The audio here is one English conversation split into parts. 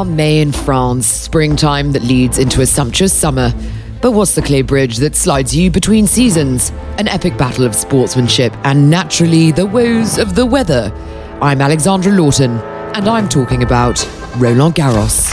are May in France, springtime that leads into a sumptuous summer. But what's the clay bridge that slides you between seasons? An epic battle of sportsmanship and naturally the woes of the weather. I'm Alexandra Lawton, and I'm talking about Roland Garros.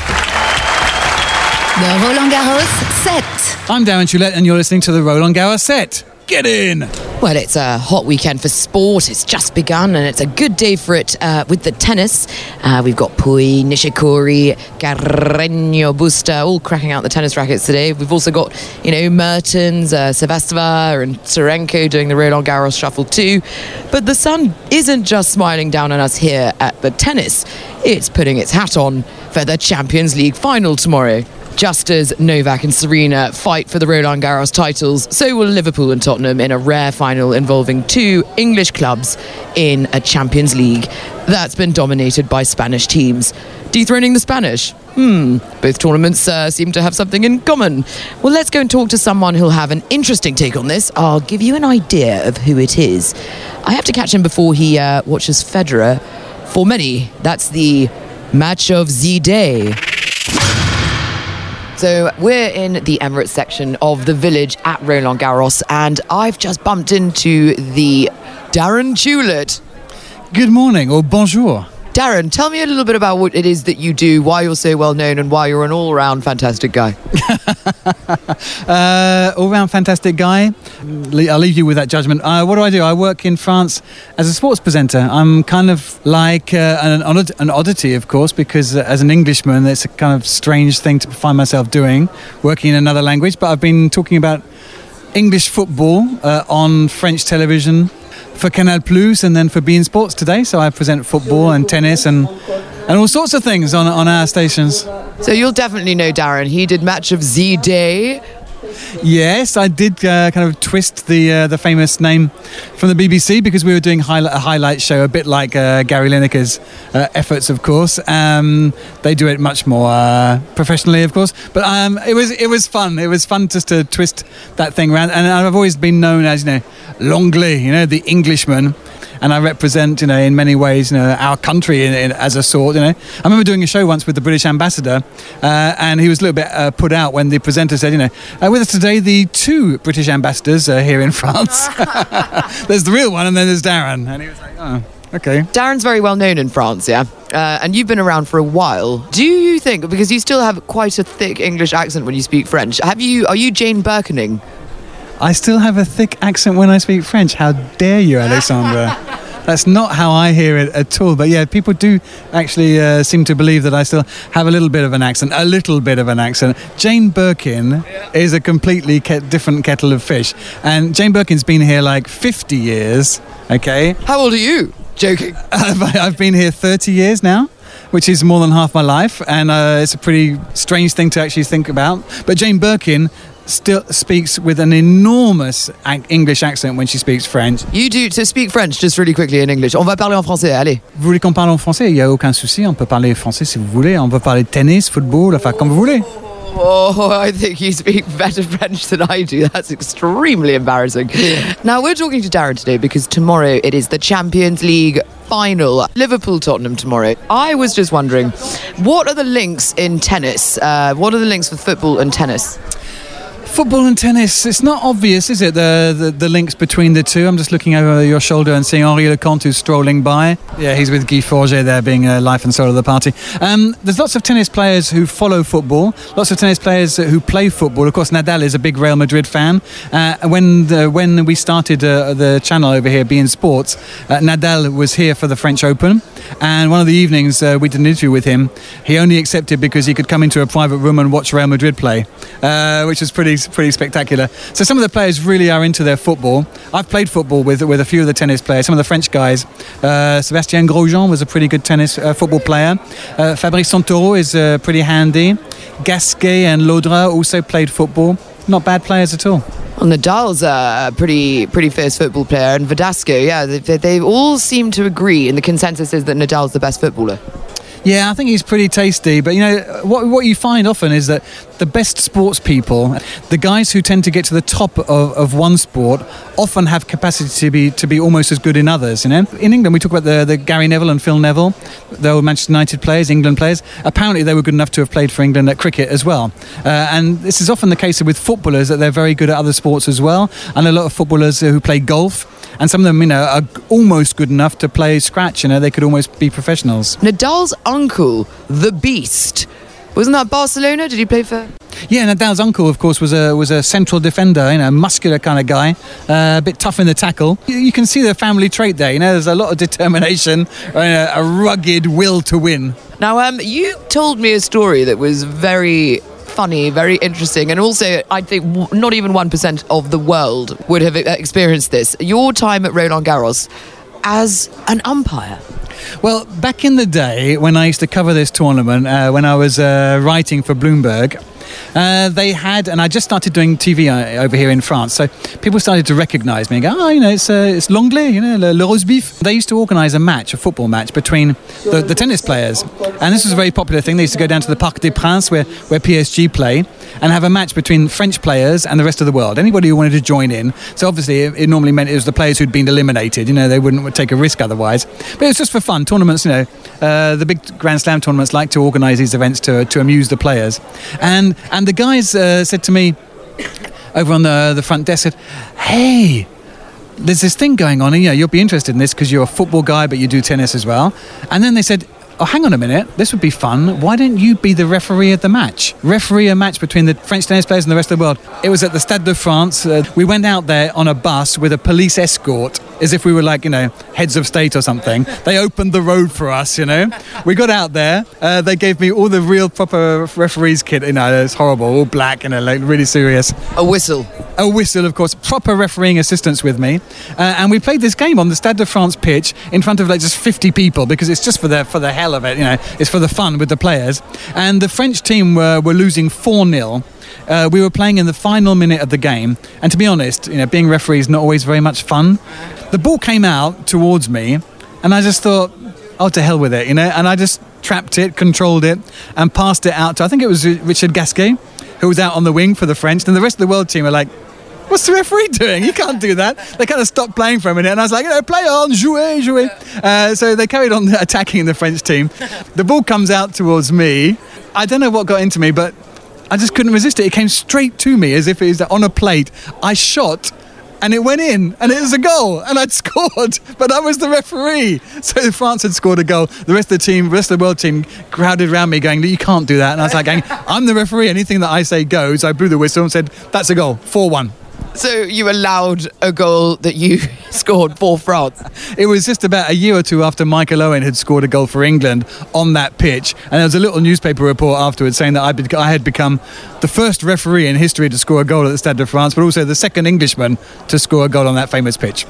The Roland Garros set. I'm Darren Tulett, and you're listening to the Roland Garros set. Get in! Well, it's a hot weekend for sport. It's just begun, and it's a good day for it uh, with the tennis. Uh, we've got Pouille, Nishikori, Carreño Busta all cracking out the tennis rackets today. We've also got, you know, Mertens, uh, Sevastova, and Tsurenko doing the Roland Garros shuffle too. But the sun isn't just smiling down on us here at the tennis, it's putting its hat on for the Champions League final tomorrow. Just as Novak and Serena fight for the Roland Garros titles, so will Liverpool and Tottenham in a rare final involving two English clubs in a Champions League that's been dominated by Spanish teams. Dethroning the Spanish? Hmm, both tournaments uh, seem to have something in common. Well, let's go and talk to someone who'll have an interesting take on this. I'll give you an idea of who it is. I have to catch him before he uh, watches Federer. For many, that's the match of the day. So we're in the Emirates section of the village at Roland Garros, and I've just bumped into the Darren Tulett. Good morning, or bonjour. Darren, tell me a little bit about what it is that you do, why you're so well known, and why you're an all round fantastic guy. Uh, all round fantastic guy. I'll leave you with that judgment. Uh, what do I do? I work in France as a sports presenter. I'm kind of like uh, an, an oddity, of course, because uh, as an Englishman, it's a kind of strange thing to find myself doing, working in another language. But I've been talking about English football uh, on French television for Canal Plus and then for beIN Sports today. So I present football and tennis and and all sorts of things on on our stations. So you'll definitely know Darren. He did Match of Ze Day. Yes, I did uh, kind of twist the uh, the famous name from the BBC because we were doing highlight, a highlight show, a bit like uh, Gary Lineker's uh, efforts, of course. Um, they do it much more uh, professionally, of course, but um, it was it was fun. It was fun just to twist that thing around. And I've always been known as you know L'Anglais, you know, the Englishman and I represent, you know, in many ways, you know, our country in, in, as a sort. You know, I remember doing a show once with the British ambassador, uh, and he was a little bit uh, put out when the presenter said, you know, uh, with us today the two British ambassadors uh, here in France. there's the real one, and then there's Darren, and he was like, oh. Okay. Darren's very well known in France, yeah? Uh, and you've been around for a while. Do you think, because you still have quite a thick English accent when you speak French, have you, are you Jane Birkening? I still have a thick accent when I speak French. How dare you, Alexandra? That's not how I hear it at all. But yeah, people do actually uh, seem to believe that I still have a little bit of an accent, a little bit of an accent. Jane Birkin is a completely ke- different kettle of fish. And Jane Birkin's been here like 50 years, okay? How old are you? Joking. I've been here 30 years now which is more than half my life, and uh, it's a pretty strange thing to actually think about. But Jane Birkin still speaks with an enormous English accent when she speaks French. You do to speak French just really quickly in English. On va parler en français, allez. Vous voulez qu'on parle en français Il n'y a aucun souci, on peut parler français si vous voulez. On peut parler tennis, football, enfin comme vous voulez. Oh, I think you speak better French than I do. That's extremely embarrassing. Now, we're talking to Darren today because tomorrow it is the Champions League final. Liverpool Tottenham tomorrow. I was just wondering, what are the links in tennis? Uh, what are the links for football and tennis? Football and tennis, it's not obvious, is it, the, the, the links between the two? I'm just looking over your shoulder and seeing Henri Leconte who's strolling by. Yeah, he's with Guy Forget there, being a life and soul of the party. Um, there's lots of tennis players who follow football, lots of tennis players who play football. Of course, Nadal is a big Real Madrid fan. Uh, when, the, when we started uh, the channel over here, beIN Sports, uh, Nadal was here for the French Open. And one of the evenings uh, we did an interview with him. He only accepted because he could come into a private room and watch Real Madrid play, uh, which was pretty pretty spectacular. So some of the players really are into their football. I've played football with with a few of the tennis players. Some of the French guys. Uh, Sébastien Grosjean was a pretty good tennis uh, football player. Uh, Fabrice Santoro is uh, pretty handy. Gasquet and Llodra also played football. Not bad players at all. Well, Nadal's a pretty pretty fierce football player, and Verdasco, yeah, they, they all seem to agree, and the consensus is that Nadal's the best footballer. Yeah, I think he's pretty tasty. But you know, what what you find often is that the best sports people, the guys who tend to get to the top of, of one sport, often have capacity to be to be almost as good in others. You know, in England we talk about the, the Gary Neville and Phil Neville, the old Manchester United players, England players. Apparently, they were good enough to have played for England at cricket as well. Uh, and this is often the case with footballers that they're very good at other sports as well. And a lot of footballers who play golf and some of them, you know, are almost good enough to play scratch. You know, they could almost be professionals. Nadal's uncle, the Beast, wasn't that Barcelona? Did he play for? Yeah, Nadal's uncle, of course, was a was a central defender, you know, muscular kind of guy, uh, a bit tough in the tackle. You, you, can see the family trait there. You know, there's a lot of determination, a, a rugged will to win. Now, um, you told me a story that was very funny, very interesting, and also I think not even 1% of the world would have experienced this. Your time at Roland Garros as an umpire. Well, back in the day when I used to cover this tournament, uh, when I was uh, writing for Bloomberg, uh, they had, and I just started doing TV uh, over here in France, so people started to recognise me and go, oh, you know, it's, uh, it's L'Anglais, you know, le, le roast beef. They used to organise a match, a football match between the, the, tennis players, and this was a very popular thing. They used to go down to the Parc des Princes where, where PSG play and have a match between French players and the rest of the world. Anybody who wanted to join in. So obviously, it, it normally meant it was the players who'd been eliminated. You know, they wouldn't take a risk otherwise. But it was just for fun. Tournaments, you know, uh, the big Grand Slam tournaments like to organise these events to, to amuse the players, and and the guys uh, said to me over on the, the front desk, said, hey, there's this thing going on, and you know, you'll be interested in this because you're a football guy, but you do tennis as well. And then they said, oh, hang on a minute, this would be fun. Why don't you be the referee of the match? Referee a match between the French tennis players and the rest of the world. It was at the Stade de France. Uh, we went out there on a bus with a police escort, as if we were like, you know, heads of state or something. They opened the road for us, you know. We got out there. Uh, they gave me all the real proper referees kit. You know, it's horrible, all black, and you know, like really serious. A whistle. A whistle, of course. Proper refereeing assistance with me, uh, and we played this game on the Stade de France pitch in front of like just 50 people because it's just for the for the hell of it. You know, it's for the fun with the players. And the French team were were losing four 0 uh, we were playing in the final minute of the game, and to be honest, you know, being referee is not always very much fun. The ball came out towards me, and I just thought, oh, to hell with it, you know, and I just trapped it, controlled it, and passed it out to, I think it was Richard Gasquet, who was out on the wing for the French, and the rest of the world team were like, What's the referee doing? You can't do that. They kind of stopped playing for a minute, and I was like, you know, play on, jouer, jouer. Uh, so they carried on attacking the French team. The ball comes out towards me. I don't know what got into me, but I just couldn't resist it. It came straight to me as if it was on a plate. I shot and it went in and it was a goal and I'd scored but I was the referee so France had scored a goal the rest of the team the rest of the world team crowded around me going you can't do that and I was like I'm the referee anything that I say goes I blew the whistle and said that's a goal 4-1 so you allowed a goal that you scored for France. It was just about a year or two after Michael Owen had scored a goal for England on that pitch, and there was a little newspaper report afterwards saying that I had become the first referee in history to score a goal at the Stade de France, but also the second Englishman to score a goal on that famous pitch.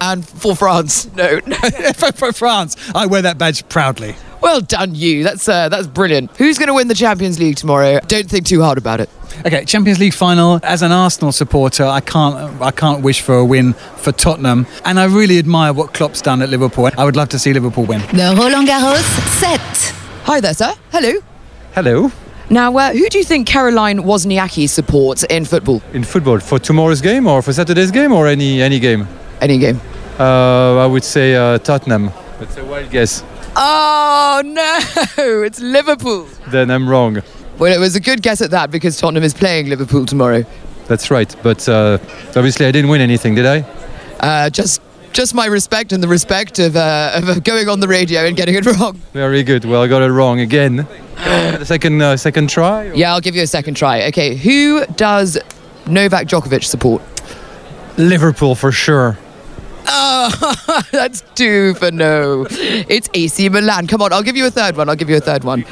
And for France, no, for, for France, I wear that badge proudly. Well done, you. That's uh, that's brilliant. Who's going to win the Champions League tomorrow? Don't think too hard about it. Okay, Champions League final. As an Arsenal supporter, I can't I can't wish for a win for Tottenham, and I really admire what Klopp's done at Liverpool. I would love to see Liverpool win. The Roland Garros set. Hi there, sir. Hello. Hello. Now, uh, who do you think Caroline Wozniacki supports in football? In football, for tomorrow's game or for Saturday's game or any any game? Any game. Uh, I would say uh, Tottenham. That's a wild guess. Oh no, it's Liverpool. Then I'm wrong. Well, it was a good guess at that because Tottenham is playing Liverpool tomorrow. That's right, but uh, obviously I didn't win anything, did I? Uh, just, just my respect and the respect of, uh, of going on the radio and getting it wrong. Very good. Well, I got it wrong again. the second, uh, second try. Or? Yeah, I'll give you a second try. Okay, who does Novak Djokovic support? Liverpool for sure. Oh, that's two for no. It's AC Milan. Come on, I'll give you a third one. I'll give you a third one.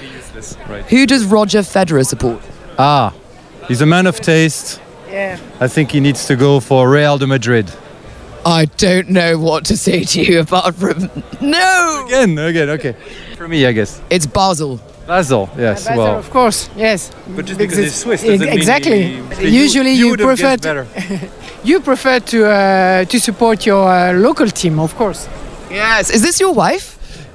Right. Who does Roger Federer support? Ah, he's a man of taste. Yeah. I think he needs to go for Real de Madrid. I don't know what to say to you apart from no. Again, again, okay. For me, I guess. It's Basel. Basel, yes. Basel, well, of course, yes. But just because, he's Swiss doesn't exactly. mean he, Usually, you, you, prefer to, you prefer to uh, to support your uh, local team, of course. Yes. Is this your wife?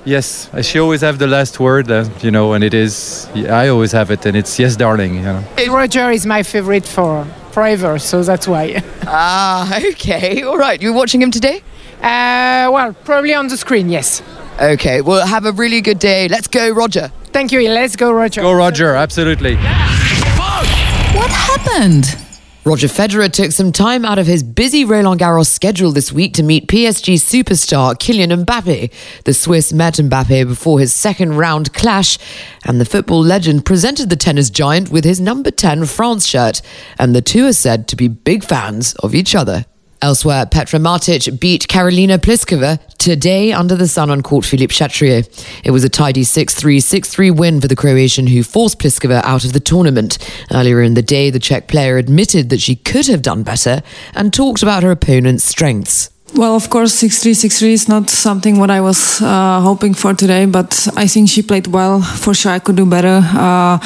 Yes, uh, she always have the last word, uh, you know, and it is. I always have it, and it's yes, darling. You know. Roger is my favorite for forever, so that's why. Ah, okay. All right. You're watching him today? Uh, well, probably on the screen, yes. Okay. Well, have a really good day. Let's go, Roger. Thank you. Let's go, Roger. Go, Roger. Absolutely. What happened? Roger Federer took some time out of his busy Roland Garros schedule this week to meet PSG superstar Kylian Mbappe. The Swiss met Mbappe before his second round clash, and the football legend presented the tennis giant with his number 10 France shirt, and the two are said to be big fans of each other. Elsewhere, Petra Martic beat Karolina Pliskova today under the sun on court Philippe Chatrier. It was a tidy 6-3, 6-3 win for the Croatian who forced Pliskova out of the tournament. Earlier in the day, the Czech player admitted that she could have done better and talked about her opponent's strengths. Well, of course, 6-3, 6-3 is not something what I was uh, hoping for today, but I think she played well. For sure, I could do better. Uh,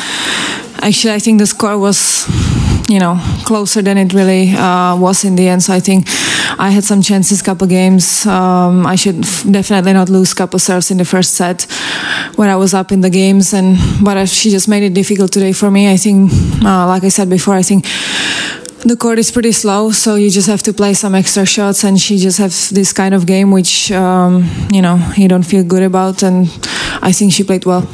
actually, I think the score was, you know, closer than it really uh, was in the end. So I think I had some chances, couple games. Um, I should f- definitely not lose couple serves in the first set when I was up in the games, and but uh, she just made it difficult today for me. I think, uh, like I said before, I think the court is pretty slow, so you just have to play some extra shots. And she just has this kind of game which um, you know you don't feel good about. And I think she played well.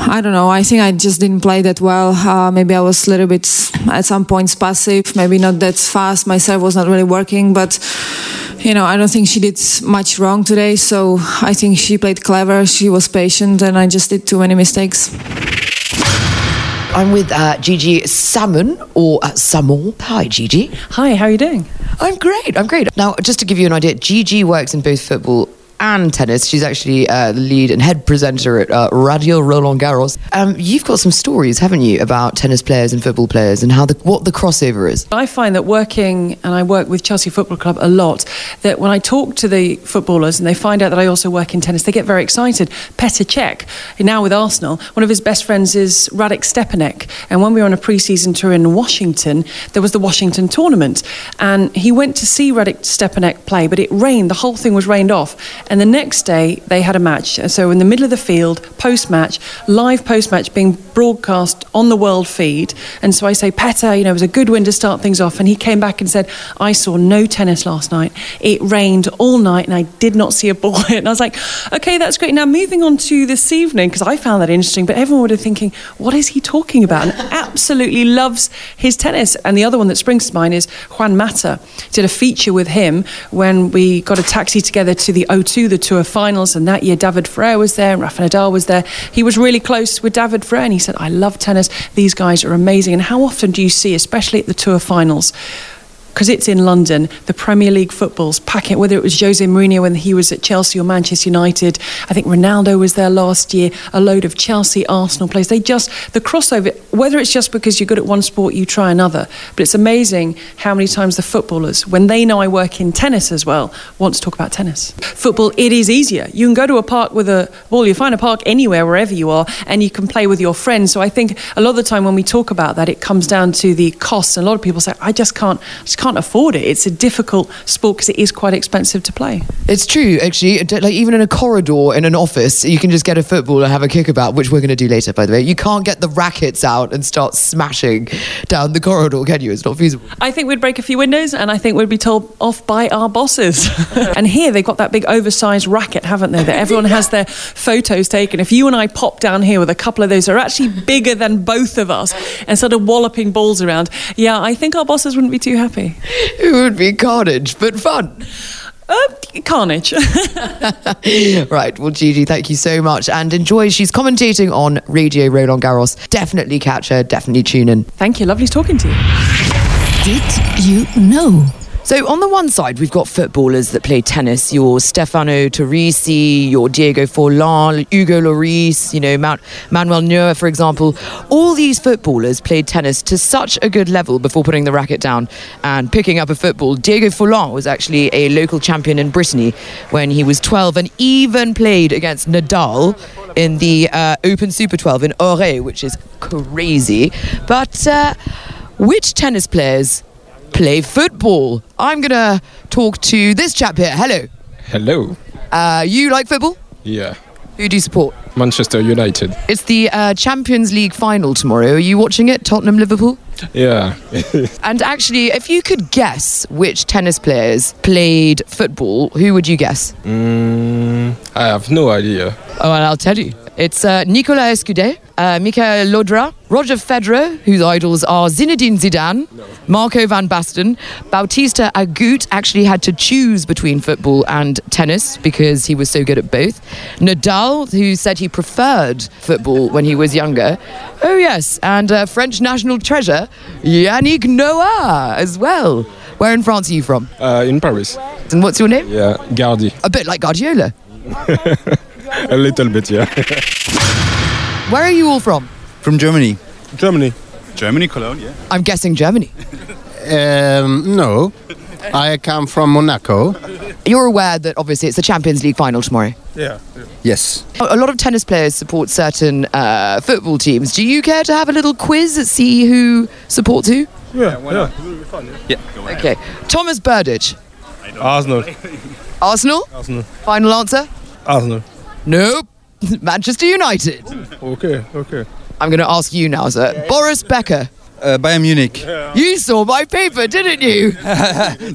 I don't know. I think I just didn't play that well. Uh, maybe I was a little bit at some points passive. Maybe not that fast. My serve was not really working, but you know I don't think she did much wrong today. So I think she played clever. She was patient, and I just did too many mistakes. I'm with uh, Gigi Salmon or uh, Samon. Hi, Gigi. Hi, how are you doing? I'm great. I'm great. Now, just to give you an idea, Gigi works in both football and tennis. She's actually uh, the lead and head presenter at uh, Radio Roland Garros. Um, you've got some stories, haven't you, about tennis players and football players and how the, what the crossover is. I find that working, and I work with Chelsea Football Club a lot, that when I talk to the footballers and they find out that I also work in tennis, they get very excited. Petr Cech, now with Arsenal, one of his best friends is Radek Stepanek. And when we were on a pre season tour in Washington, there was the Washington tournament. And he went to see Radek Stepanek play, but it rained. The whole thing was rained off. And the next day, they had a match. So, in the middle of the field, post match, live post match being broadcast on the world feed. And so I say, Petter, you know, it was a good win to start things off. And he came back and said, I saw no tennis last night. It rained all night and I did not see a ball. and I was like, okay, that's great. Now, moving on to this evening, because I found that interesting, but everyone would have thinking, what is he talking about? And absolutely loves his tennis. And the other one that springs to mind is Juan Mata. Did a feature with him when we got a taxi together to the O2 the tour finals, and that year David Ferrer was there and Rafa Nadal was there. He was really close with David Ferrer, and he said, "I love tennis. These guys are amazing." And how often do you see, especially at the tour finals? Because it's in London, the Premier League footballs pack it, whether it was Jose Mourinho when he was at Chelsea or Manchester United. I think Ronaldo was there last year, a load of Chelsea, Arsenal players. They just, the crossover, whether it's just because you're good at one sport, you try another. But it's amazing how many times the footballers, when they know I work in tennis as well, want to talk about tennis. Football, it is easier. You can go to a park with a ball, you find a park anywhere, wherever you are, and you can play with your friends. So I think a lot of the time when we talk about that, it comes down to the costs. And a lot of people say, I just can't, I just can't afford it. It's a difficult sport because it is quite expensive to play. It's true, actually. Like even in a corridor in an office, you can just get a football and have a kickabout, which we're going to do later, by the way. You can't get the rackets out and start smashing down the corridor, can you? It's not feasible. I think we'd break a few windows and I think we'd be told off by our bosses. and here they've got that big oversized racket, haven't they? That everyone has their photos taken. If you and I pop down here with a couple of those that are actually bigger than both of us and sort of walloping balls around, yeah, I think our bosses wouldn't be too happy. It would be carnage, but fun. Uh, carnage. right. Well, Gigi, thank you so much and enjoy. She's commentating on Radio Roland Garros. Definitely catch her. Definitely tune in. Thank you. Lovely talking to you. Did you know? So on the one side, we've got footballers that play tennis. Your Stefano Torrisi, your Diego Forlan, Hugo Lloris, you know, Mount, Manuel Neuer, for example. All these footballers played tennis to such a good level before putting the racket down and picking up a football. Diego Forlan was actually a local champion in Brittany when he was 12 and even played against Nadal in the uh, Open Super 12 in Auray, which is crazy. But uh, which tennis players play football? I'm going to talk to this chap here. Hello. Hello. Uh, you like football? Yeah. Who do you support? Manchester United. It's the uh, Champions League final tomorrow. Are you watching it? Tottenham Liverpool? Yeah. And actually, if you could guess which tennis players played football, who would you guess? mm, I have no idea. Oh, and I'll tell you. It's uh, Nicolas Escudé, uh, Michael Llodra, Roger Federer, whose idols are Zinedine Zidane, Marco van Basten. Bautista Agut actually had to choose between football and tennis because he was so good at both. Nadal, who said he preferred football when he was younger. Oh, yes, and uh, French national treasure, Yannick Noah, as well. Where in France are you from? Uh, in Paris. And what's your name? Yeah, Gardi. A bit like Guardiola. A little bit, yeah. Where are you all from? From Germany. Germany. Germany, Cologne, yeah. I'm guessing Germany. Um, no, I come from Monaco. You're aware that obviously it's the Champions League final tomorrow. Yeah. Yes. A lot of tennis players support certain uh, football teams. Do you care to have a little quiz and see who supports who? Yeah, yeah. Okay. Thomas Berdych, Arsenal. Arsenal. Arsenal. Final answer? Arsenal. Nope. Manchester United. Okay, okay. I'm going to ask you now, sir. Boris Becker. Uh, Bayern Munich. You saw my paper, didn't you?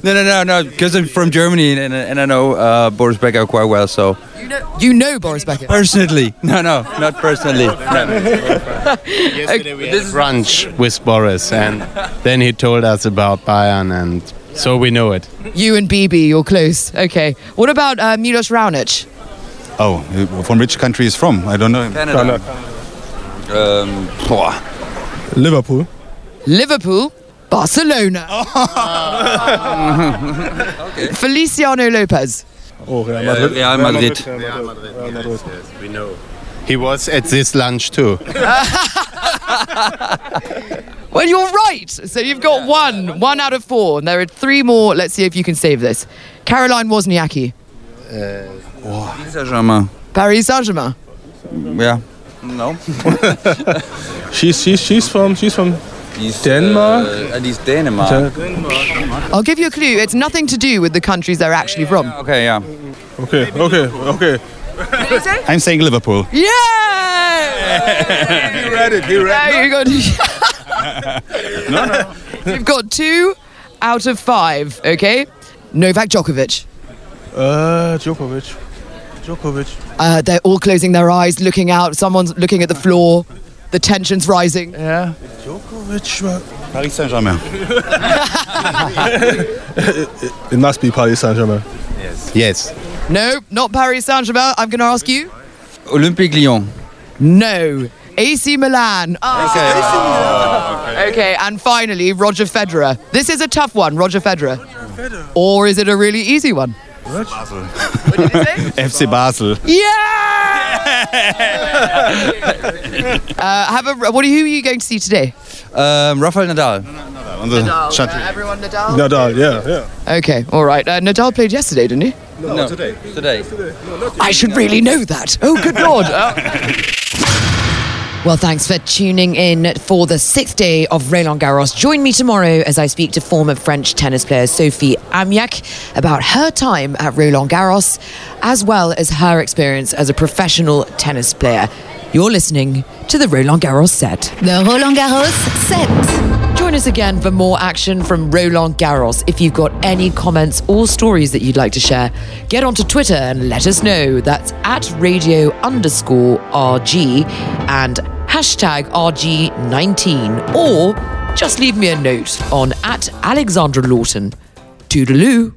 No, no, no, no, because I'm from Germany and, and I know uh, Boris Becker quite well, so. You know, you know Boris Becker. Personally. No, no, not personally. No. Yesterday we had brunch with Boris, and then he told us about Bayern, and so we know it. You and BB, you're close. Okay. What about uh, Milos Raonic? Oh, from which country is from? I don't know him. Canada. Um. Liverpool. Liverpool. Barcelona. Feliciano Lopez. Oh, Real Yeah, Madrid. Real Madrid. Real Madrid. We know. He was at this lunch too. Well, you're right. So you've got one, one out of four, and there are three more. Let's see if you can save this. Caroline Wozniacki, Saint-Germain. Paris Saint Germain. Yeah. No. She's she's she's from she's from He's, Denmark? Uh, and he's Denmark. I'll give you a clue. It's nothing to do with the countries they're actually from. Okay, yeah. Okay, okay, okay. I'm saying Liverpool. Yeah! He read it. He read Yeah, you got. You've got two out of five. Okay. Novak Djokovic. Uh, Djokovic. Djokovic. Uh, they're all closing their eyes, looking out. Someone's looking at the floor. The tension's rising. Yeah. Djokovic. uh, Paris Saint-Germain. It must be Paris Saint Germain. Yes. Yes. No, not Paris Saint Germain. I'm going to ask you. Olympique Lyon. No. AC Milan. Ah. okay, and finally, Roger Federer. This is a tough one, Roger Federer. Or is it a really easy one? What did you say? FC Basel. Yeah! uh, have a. What are, who are you going to see today? Um, Rafael Nadal. On the Champions- everyone Nadal? Nadal, yeah, yeah. Okay, all right. Uh, Nadal played yesterday, didn't he? No, today. Today. I should really know that. Oh, good lord. Well, thanks for tuning in for the sixth day of Roland Garros. Join me tomorrow as I speak to former French tennis player Sophie Amiach about her time at Roland Garros, as well as her experience as a professional tennis player. You're listening to the Roland Garros set. The Roland Garros set. Join us again for more action from Roland Garros. If you've got any comments or stories that you'd like to share, get onto Twitter and let us know. That's at radio underscore RG and hashtag RG19. Or just leave me a note on at Alexandra Lawton. Toodaloo.